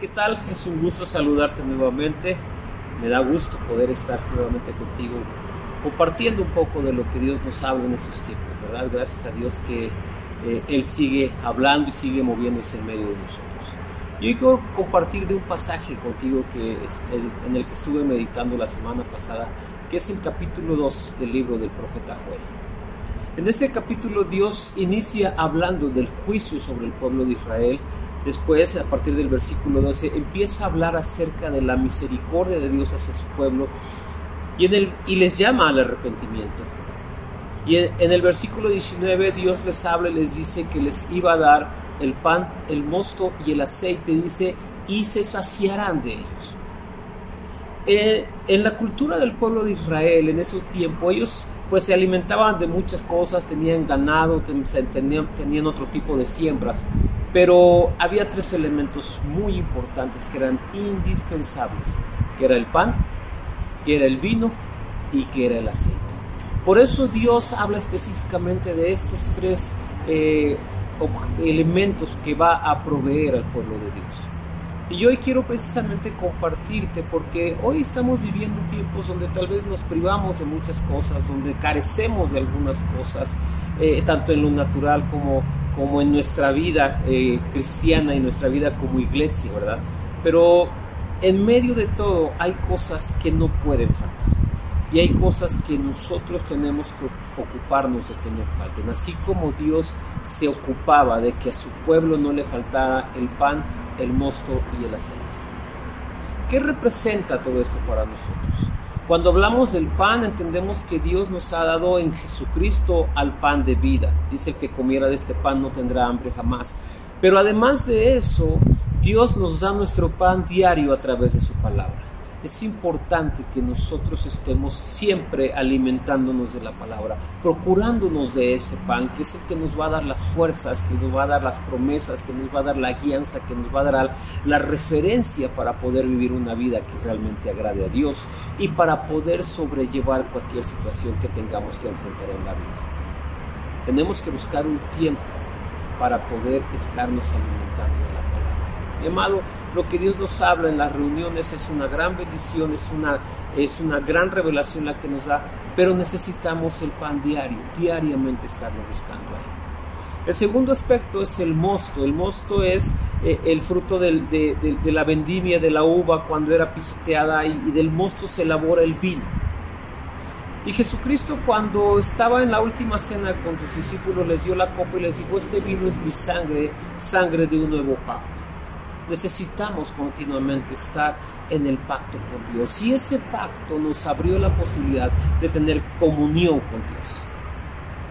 ¿qué tal? Es un gusto saludarte nuevamente. Me da gusto poder estar nuevamente contigo compartiendo un poco de lo que Dios nos habla en estos tiempos, ¿verdad? Gracias a Dios que eh, Él sigue hablando y sigue moviéndose en medio de nosotros. Y hoy quiero compartir de un pasaje contigo que en el que estuve meditando la semana pasada, que es el capítulo 2 del libro del profeta Joel. En este capítulo Dios inicia hablando del juicio sobre el pueblo de Israel. Después, a partir del versículo 12, empieza a hablar acerca de la misericordia de Dios hacia su pueblo y, en y les llama al arrepentimiento. Y en, en el versículo 19 Dios les habla y les dice que les iba a dar el pan, el mosto y el aceite, dice, y se saciarán de ellos. Eh, en la cultura del pueblo de Israel en esos tiempos, ellos pues se alimentaban de muchas cosas, tenían ganado, tenían, otro tipo de siembras, pero había tres elementos muy importantes que eran indispensables, que era el pan, que era el vino y que era el aceite. Por eso Dios habla específicamente de estos tres eh, elementos que va a proveer al pueblo de Dios. Y hoy quiero precisamente compartirte porque hoy estamos viviendo tiempos donde tal vez nos privamos de muchas cosas, donde carecemos de algunas cosas, eh, tanto en lo natural como, como en nuestra vida eh, cristiana y nuestra vida como iglesia, ¿verdad? Pero en medio de todo hay cosas que no pueden faltar. Y hay cosas que nosotros tenemos que ocuparnos de que no falten. Así como Dios se ocupaba de que a su pueblo no le faltara el pan, el mosto y el aceite. ¿Qué representa todo esto para nosotros? Cuando hablamos del pan, entendemos que Dios nos ha dado en Jesucristo al pan de vida. Dice el que comiera de este pan no tendrá hambre jamás. Pero además de eso, Dios nos da nuestro pan diario a través de su palabra es importante que nosotros estemos siempre alimentándonos de la palabra, procurándonos de ese pan, que es el que nos va a dar las fuerzas, que nos va a dar las promesas, que nos va a dar la guianza, que nos va a dar la referencia para poder vivir una vida que realmente agrade a Dios y para poder sobrellevar cualquier situación que tengamos que enfrentar en la vida. Tenemos que buscar un tiempo para poder estarnos alimentando de la palabra. Mi amado, lo que Dios nos habla en las reuniones es una gran bendición, es una, es una gran revelación la que nos da, pero necesitamos el pan diario, diariamente estarlo buscando ahí. El segundo aspecto es el mosto. El mosto es eh, el fruto de, la vendimia de la uva cuando era pisoteada y del mosto se elabora el vino. Y Jesucristo cuando estaba en la última cena con sus discípulos les dio la copa y les dijo, este vino es mi sangre, sangre de un nuevo pacto. Necesitamos continuamente estar en el pacto con Dios. Y ese pacto nos abrió la posibilidad de tener comunión con Dios.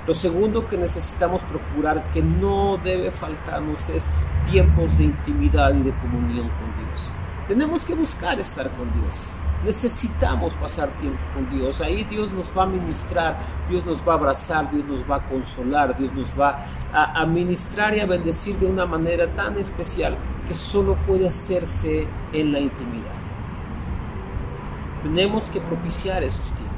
Lo segundo que necesitamos procurar que no debe faltarnos es tiempos de intimidad y de comunión con Dios. Tenemos que buscar estar con Dios. Necesitamos pasar tiempo con Dios. Ahí Dios nos va a ministrar, Dios nos va a abrazar, Dios nos va a consolar, Dios nos va a, a ministrar y a bendecir de una manera tan especial que solo puede hacerse en la intimidad. Tenemos que propiciar esos tiempos.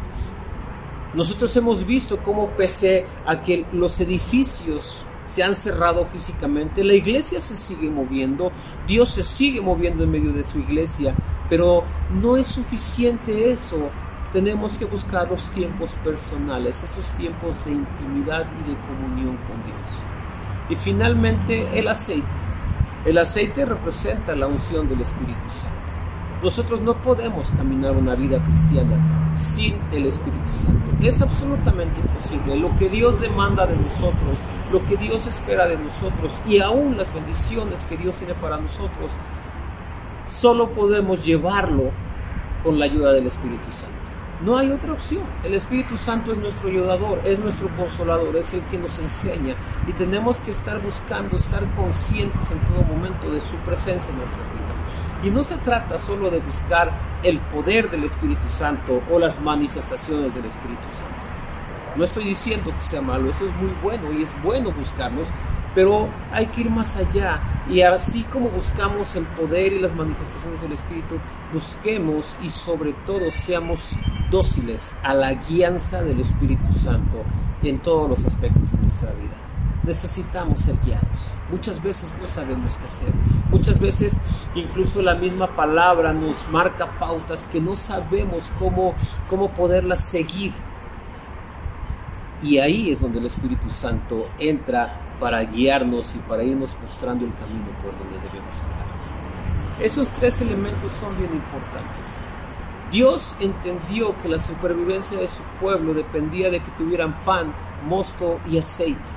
Nosotros hemos visto cómo pese a que los edificios se han cerrado físicamente, la iglesia se sigue moviendo, Dios se sigue moviendo en medio de su iglesia, pero no es suficiente eso. Tenemos que buscar los tiempos personales, esos tiempos de intimidad y de comunión con Dios. Y finalmente el aceite. El aceite representa la unción del Espíritu Santo. Nosotros no podemos caminar una vida cristiana sin el Espíritu Santo. Es absolutamente imposible. Lo que Dios demanda de nosotros, lo que Dios espera de nosotros y aún las bendiciones que Dios tiene para nosotros, solo podemos llevarlo con la ayuda del Espíritu Santo. No hay otra opción. El Espíritu Santo es nuestro ayudador, es nuestro consolador, es el que nos enseña y tenemos que estar buscando, estar conscientes en todo momento de su presencia en nuestras vidas. Y no se trata solo de buscar el poder del Espíritu Santo o las manifestaciones del Espíritu Santo. No estoy diciendo que sea malo, eso es muy bueno y es bueno buscarlos, pero hay que ir más allá y así como buscamos el poder y las manifestaciones del Espíritu, busquemos y sobre todo seamos dóciles a la guianza del Espíritu Santo en todos los aspectos de nuestra vida. necesitamos ser guiados. Muchas veces no sabemos qué hacer. Muchas veces incluso la misma palabra nos marca pautas que no sabemos cómo, cómo poderlas seguir. Y ahí es donde el Espíritu Santo entra para guiarnos y para irnos mostrando el camino por donde debemos andar. Esos tres elementos son bien importantes. Dios entendió que la supervivencia de su pueblo dependía de que tuvieran pan, mosto y aceite.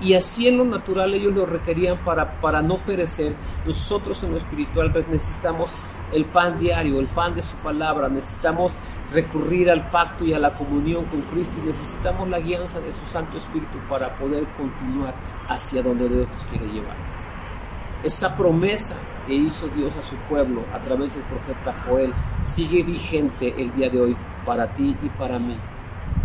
Y así en lo natural ellos lo requerían para, para no perecer. Nosotros en lo espiritual pues, necesitamos el pan diario, el pan de su palabra. Necesitamos recurrir al pacto y a la comunión con Cristo. Y necesitamos la guianza de su Santo Espíritu para poder continuar hacia donde Dios nos quiere llevar. Esa promesa que hizo Dios a su pueblo a través del profeta Joel sigue vigente el día de hoy para ti y para mí.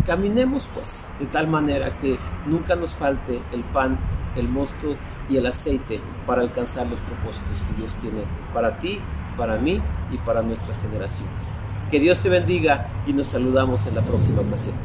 Caminemos pues de tal manera que nunca nos falte el pan, el mosto y el aceite para alcanzar los propósitos que Dios tiene para ti, para mí y para nuestras generaciones. Que Dios te bendiga y nos saludamos en la próxima ocasión.